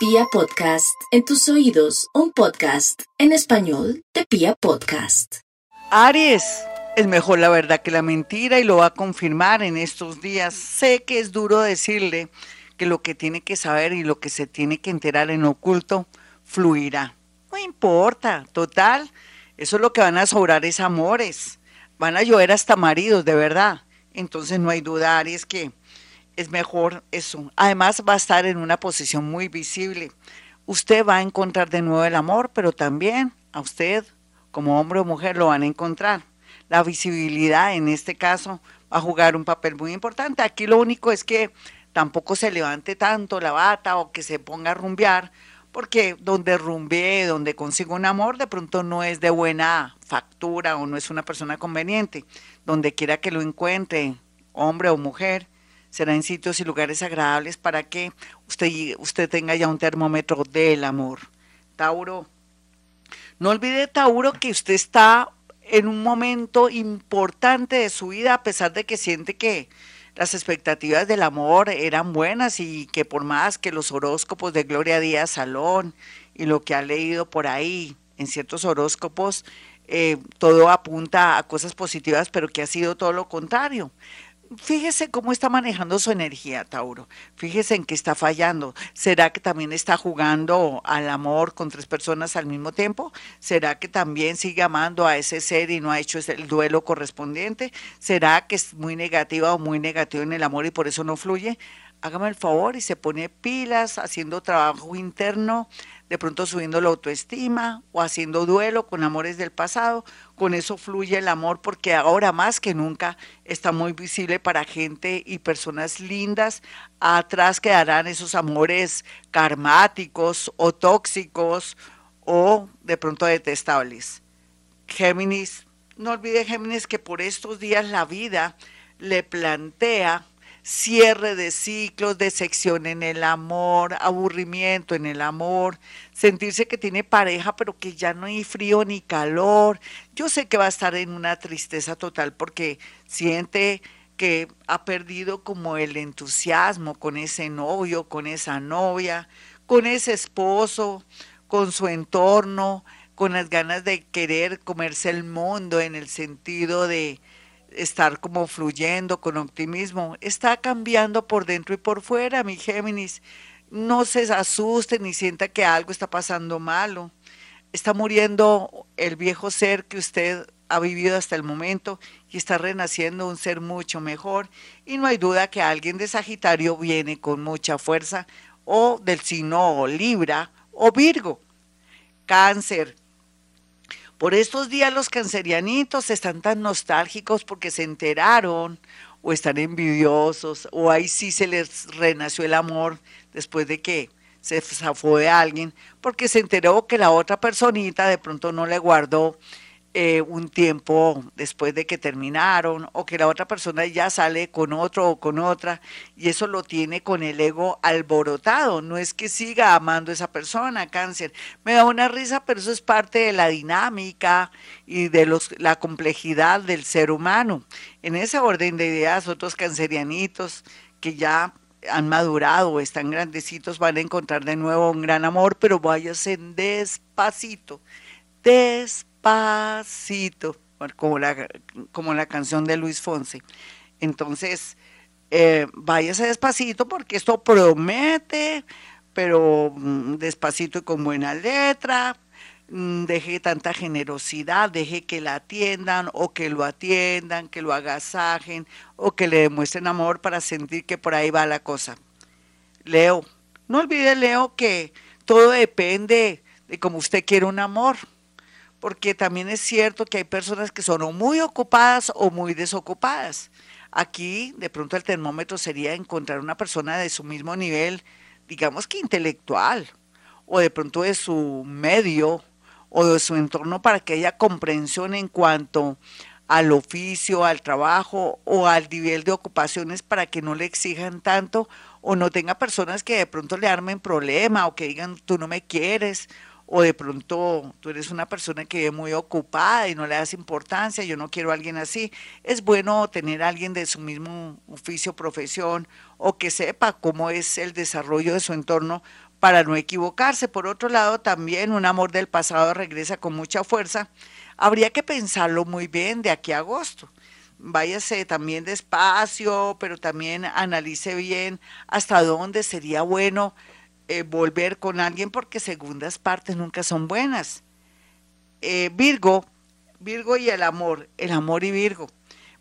Pia Podcast, en tus oídos, un podcast en español de Pia Podcast. Aries, es mejor la verdad que la mentira y lo va a confirmar en estos días. Sé que es duro decirle que lo que tiene que saber y lo que se tiene que enterar en oculto fluirá. No importa, total, eso es lo que van a sobrar es amores. Van a llover hasta maridos, de verdad. Entonces no hay duda, Aries, que es mejor eso. Además va a estar en una posición muy visible. Usted va a encontrar de nuevo el amor, pero también a usted, como hombre o mujer, lo van a encontrar. La visibilidad en este caso va a jugar un papel muy importante. Aquí lo único es que tampoco se levante tanto la bata o que se ponga a rumbear, porque donde rumbee, donde consiga un amor, de pronto no es de buena factura o no es una persona conveniente. Donde quiera que lo encuentre, hombre o mujer, será en sitios y lugares agradables para que usted, usted tenga ya un termómetro del amor. Tauro, no olvide, Tauro, que usted está en un momento importante de su vida, a pesar de que siente que las expectativas del amor eran buenas y que por más que los horóscopos de Gloria Díaz Salón y lo que ha leído por ahí en ciertos horóscopos, eh, todo apunta a cosas positivas, pero que ha sido todo lo contrario fíjese cómo está manejando su energía, Tauro. Fíjese en qué está fallando. ¿Será que también está jugando al amor con tres personas al mismo tiempo? ¿Será que también sigue amando a ese ser y no ha hecho el duelo correspondiente? ¿Será que es muy negativa o muy negativo en el amor y por eso no fluye? Hágame el favor y se pone pilas haciendo trabajo interno de pronto subiendo la autoestima o haciendo duelo con amores del pasado. Con eso fluye el amor porque ahora más que nunca está muy visible para gente y personas lindas. Atrás quedarán esos amores karmáticos o tóxicos o de pronto detestables. Géminis, no olvide Géminis que por estos días la vida le plantea cierre de ciclos, decepción en el amor, aburrimiento en el amor, sentirse que tiene pareja pero que ya no hay frío ni calor. Yo sé que va a estar en una tristeza total porque siente que ha perdido como el entusiasmo con ese novio, con esa novia, con ese esposo, con su entorno, con las ganas de querer comerse el mundo en el sentido de estar como fluyendo con optimismo. Está cambiando por dentro y por fuera, mi Géminis. No se asuste ni sienta que algo está pasando malo. Está muriendo el viejo ser que usted ha vivido hasta el momento y está renaciendo un ser mucho mejor. Y no hay duda que alguien de Sagitario viene con mucha fuerza o del signo Libra o Virgo. Cáncer, por estos días los cancerianitos están tan nostálgicos porque se enteraron o están envidiosos o ahí sí se les renació el amor después de que se zafó de alguien porque se enteró que la otra personita de pronto no le guardó eh, un tiempo después de que terminaron o que la otra persona ya sale con otro o con otra y eso lo tiene con el ego alborotado. No es que siga amando a esa persona, cáncer. Me da una risa, pero eso es parte de la dinámica y de los, la complejidad del ser humano. En ese orden de ideas, otros cancerianitos que ya han madurado están grandecitos van a encontrar de nuevo un gran amor, pero váyanse despacito, despacito despacito, como la, como la canción de Luis Fonse. Entonces, eh, váyase despacito porque esto promete, pero mm, despacito y con buena letra. Mm, deje tanta generosidad, deje que la atiendan o que lo atiendan, que lo agasajen o que le demuestren amor para sentir que por ahí va la cosa. Leo, no olvide, Leo, que todo depende de cómo usted quiere un amor porque también es cierto que hay personas que son muy ocupadas o muy desocupadas. Aquí de pronto el termómetro sería encontrar una persona de su mismo nivel, digamos que intelectual, o de pronto de su medio o de su entorno para que haya comprensión en cuanto al oficio, al trabajo o al nivel de ocupaciones para que no le exijan tanto o no tenga personas que de pronto le armen problema o que digan tú no me quieres o de pronto tú eres una persona que es muy ocupada y no le das importancia, yo no quiero a alguien así, es bueno tener a alguien de su mismo oficio, profesión, o que sepa cómo es el desarrollo de su entorno para no equivocarse. Por otro lado, también un amor del pasado regresa con mucha fuerza. Habría que pensarlo muy bien de aquí a agosto. Váyase también despacio, pero también analice bien hasta dónde sería bueno eh, volver con alguien porque segundas partes nunca son buenas. Eh, Virgo, Virgo y el amor, el amor y Virgo.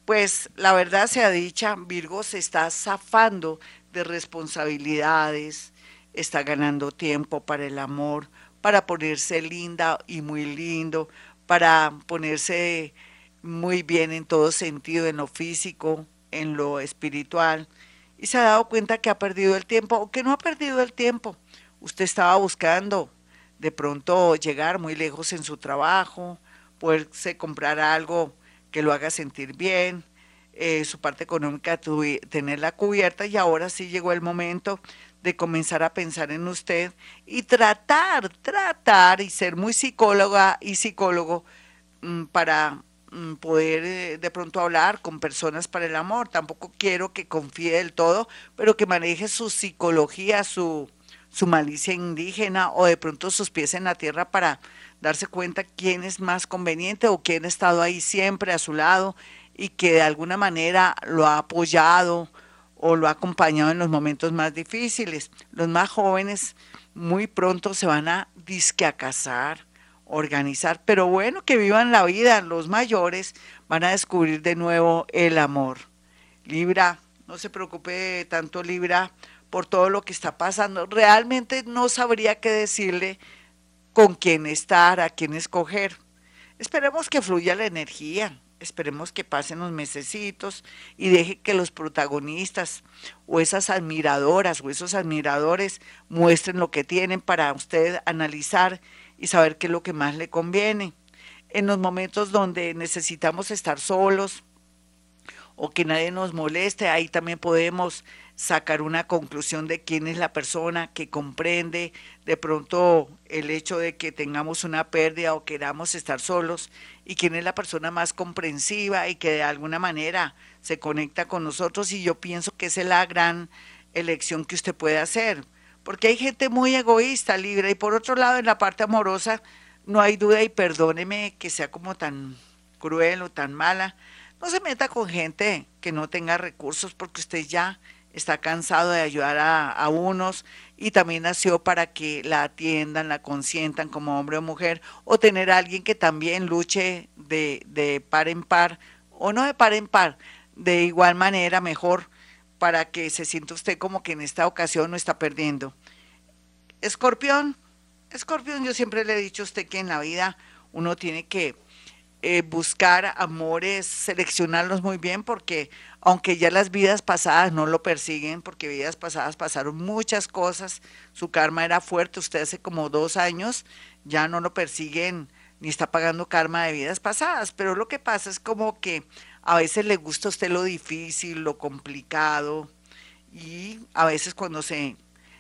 Pues la verdad sea dicha, Virgo se está zafando de responsabilidades, está ganando tiempo para el amor, para ponerse linda y muy lindo, para ponerse muy bien en todo sentido, en lo físico, en lo espiritual y se ha dado cuenta que ha perdido el tiempo o que no ha perdido el tiempo. Usted estaba buscando de pronto llegar muy lejos en su trabajo, poderse comprar algo que lo haga sentir bien, eh, su parte económica tenerla cubierta y ahora sí llegó el momento de comenzar a pensar en usted y tratar, tratar y ser muy psicóloga y psicólogo mm, para poder eh, de pronto hablar con personas para el amor. Tampoco quiero que confíe del todo, pero que maneje su psicología, su, su malicia indígena o de pronto sus pies en la tierra para darse cuenta quién es más conveniente o quién ha estado ahí siempre a su lado y que de alguna manera lo ha apoyado o lo ha acompañado en los momentos más difíciles. Los más jóvenes muy pronto se van a disque a casar organizar, pero bueno, que vivan la vida, los mayores van a descubrir de nuevo el amor. Libra, no se preocupe tanto Libra por todo lo que está pasando. Realmente no sabría qué decirle con quién estar, a quién escoger. Esperemos que fluya la energía, esperemos que pasen los mesecitos y deje que los protagonistas o esas admiradoras o esos admiradores muestren lo que tienen para usted analizar y saber qué es lo que más le conviene. En los momentos donde necesitamos estar solos o que nadie nos moleste, ahí también podemos sacar una conclusión de quién es la persona que comprende de pronto el hecho de que tengamos una pérdida o queramos estar solos y quién es la persona más comprensiva y que de alguna manera se conecta con nosotros y yo pienso que esa es la gran elección que usted puede hacer porque hay gente muy egoísta, libre, y por otro lado, en la parte amorosa, no hay duda, y perdóneme que sea como tan cruel o tan mala, no se meta con gente que no tenga recursos, porque usted ya está cansado de ayudar a, unos y también nació para que la atiendan, la consientan como hombre o mujer, o tener a alguien que también luche de, de par en par, o no de par en par, de igual manera mejor para que se sienta usted como que en esta ocasión no está perdiendo. Escorpión, escorpión, yo siempre le he dicho a usted que en la vida uno tiene que eh, buscar amores, seleccionarlos muy bien, porque aunque ya las vidas pasadas no lo persiguen, porque vidas pasadas pasaron muchas cosas, su karma era fuerte, usted hace como dos años ya no lo persiguen ni está pagando karma de vidas pasadas, pero lo que pasa es como que a veces le gusta a usted lo difícil, lo complicado, y a veces cuando se,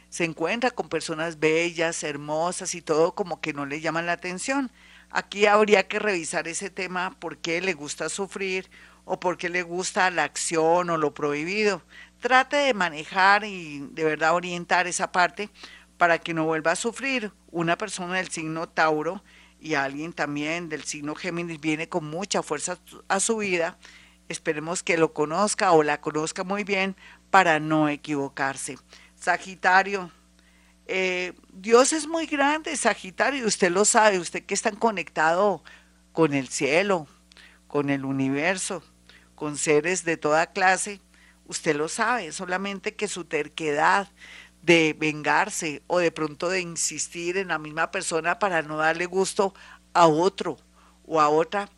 se encuentra con personas bellas, hermosas y todo, como que no le llaman la atención. Aquí habría que revisar ese tema, por qué le gusta sufrir o por qué le gusta la acción o lo prohibido. Trate de manejar y de verdad orientar esa parte para que no vuelva a sufrir. Una persona del signo Tauro y alguien también del signo Géminis viene con mucha fuerza a su vida. Esperemos que lo conozca o la conozca muy bien para no equivocarse. Sagitario, eh, Dios es muy grande, Sagitario, usted lo sabe, usted que está conectado con el cielo, con el universo, con seres de toda clase, usted lo sabe, solamente que su terquedad, de vengarse o de pronto de insistir en la misma persona para no darle gusto a otro o a otra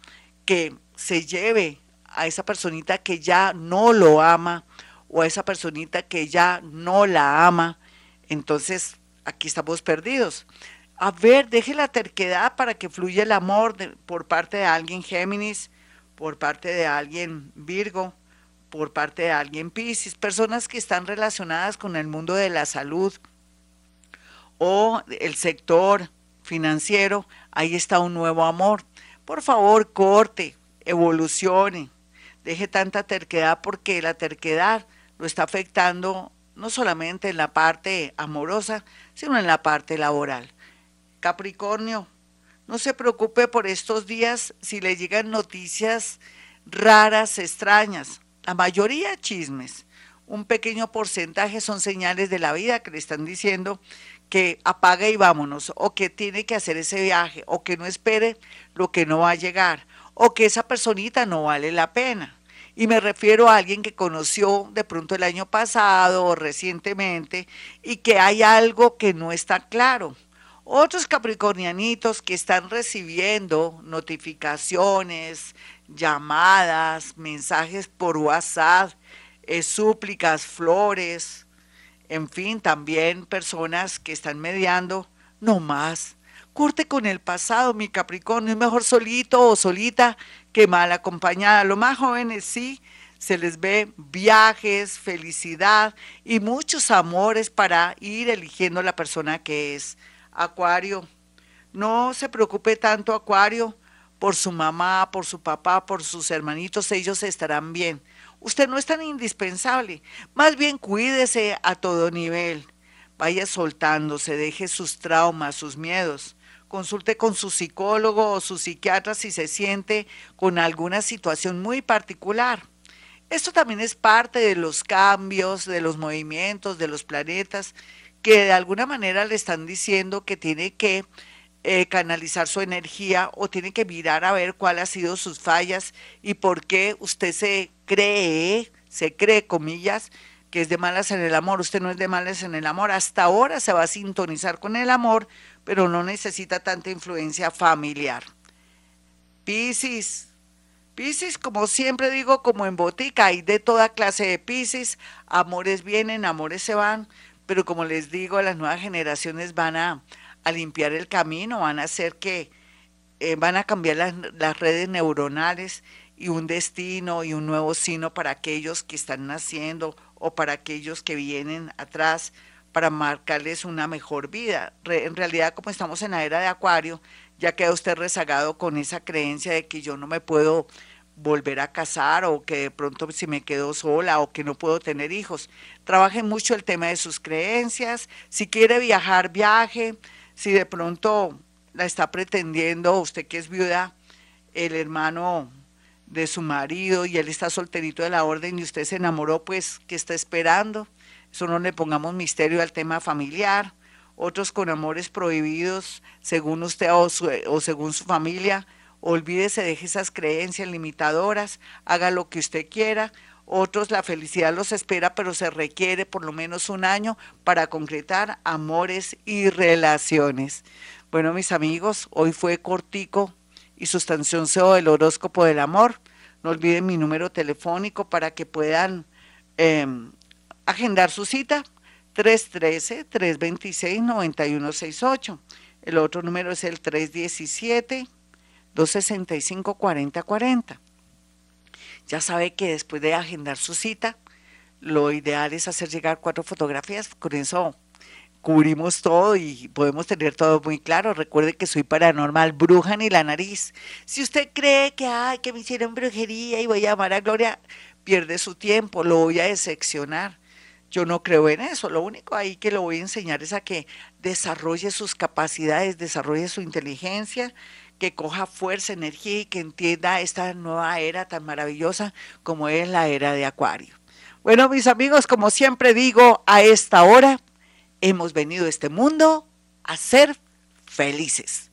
que se lleve a esa personita que ya no lo ama o a esa personita que ya no la ama. Entonces, aquí estamos perdidos. A ver, deje la terquedad para que fluya el amor por parte de alguien Géminis, por parte de alguien Virgo, por parte de alguien Pisces, personas que están relacionadas con el mundo de la salud o el sector financiero, ahí está un nuevo amor. Por favor, corte, evolucione, deje tanta terquedad porque la terquedad lo está afectando no solamente en la parte amorosa, sino en la parte laboral. Capricornio, no se preocupe por estos días si le llegan noticias raras, extrañas, la mayoría chismes. Un pequeño porcentaje son señales de la vida que le están diciendo que apague y vámonos, o que tiene que hacer ese viaje, o que no espere lo que no va a llegar, o que esa personita no vale la pena. Y me refiero a alguien que conoció de pronto el año pasado o recientemente y que hay algo que no está claro. Otros capricornianitos que están recibiendo notificaciones, llamadas, mensajes por WhatsApp, eh, súplicas, flores, en fin, también personas que están mediando, no más. Corte con el pasado, mi Capricornio, es mejor solito o solita que mal acompañada. Los más jóvenes sí, se les ve viajes, felicidad y muchos amores para ir eligiendo la persona que es. Acuario, no se preocupe tanto, Acuario, por su mamá, por su papá, por sus hermanitos, ellos estarán bien. Usted no es tan indispensable, más bien cuídese a todo nivel. Vaya soltándose, deje sus traumas, sus miedos. Consulte con su psicólogo o su psiquiatra si se siente con alguna situación muy particular. Esto también es parte de los cambios, de los movimientos, de los planetas que de alguna manera le están diciendo que tiene que eh, canalizar su energía o tiene que mirar a ver cuáles han sido sus fallas y por qué usted se cree, se cree, comillas, que es de malas en el amor. Usted no es de malas en el amor. Hasta ahora se va a sintonizar con el amor, pero no necesita tanta influencia familiar. Piscis. Piscis, como siempre digo, como en botica, hay de toda clase de Piscis. Amores vienen, amores se van pero como les digo, las nuevas generaciones van a, limpiar el camino, van a hacer que, eh, van a cambiar las, las redes neuronales y un destino y un nuevo sino para aquellos que están naciendo o para aquellos que vienen atrás para marcarles una mejor vida. en realidad, como estamos en la era de Acuario, ya queda usted rezagado con esa creencia de que yo no me puedo volver a casar o que de pronto si me quedo sola o que no puedo tener hijos. Trabaje mucho el tema de sus creencias. Si quiere viajar, viaje. Si de pronto la está pretendiendo, usted que es viuda, el hermano de su marido y él está solterito de la orden y usted se enamoró, pues, ¿qué está esperando? Eso no le pongamos misterio al tema familiar. Otros con amores prohibidos, según usted o, o según su familia, olvídese, deje esas creencias limitadoras, haga lo que usted quiera. Otros la felicidad los espera, pero se requiere por lo menos un año para concretar amores y relaciones. Bueno, mis amigos, hoy fue cortico y sustancioso el horóscopo del amor. No olviden mi número telefónico para que puedan em, agendar su cita. 313-326-9168. El otro número es el 317. 265-4040. Ya sabe que después de agendar su cita, lo ideal es hacer llegar cuatro fotografías. Con eso cubrimos todo y podemos tener todo muy claro. Recuerde que soy paranormal, bruja ni la nariz. Si usted cree que, ay, que me hicieron brujería y voy a llamar a Gloria, pierde su tiempo, lo voy a decepcionar. Yo no creo en eso. Lo único ahí que lo voy a enseñar es a que desarrolle sus capacidades, desarrolle su inteligencia que coja fuerza, energía y que entienda esta nueva era tan maravillosa como es la era de Acuario. Bueno, mis amigos, como siempre digo, a esta hora hemos venido a este mundo a ser felices.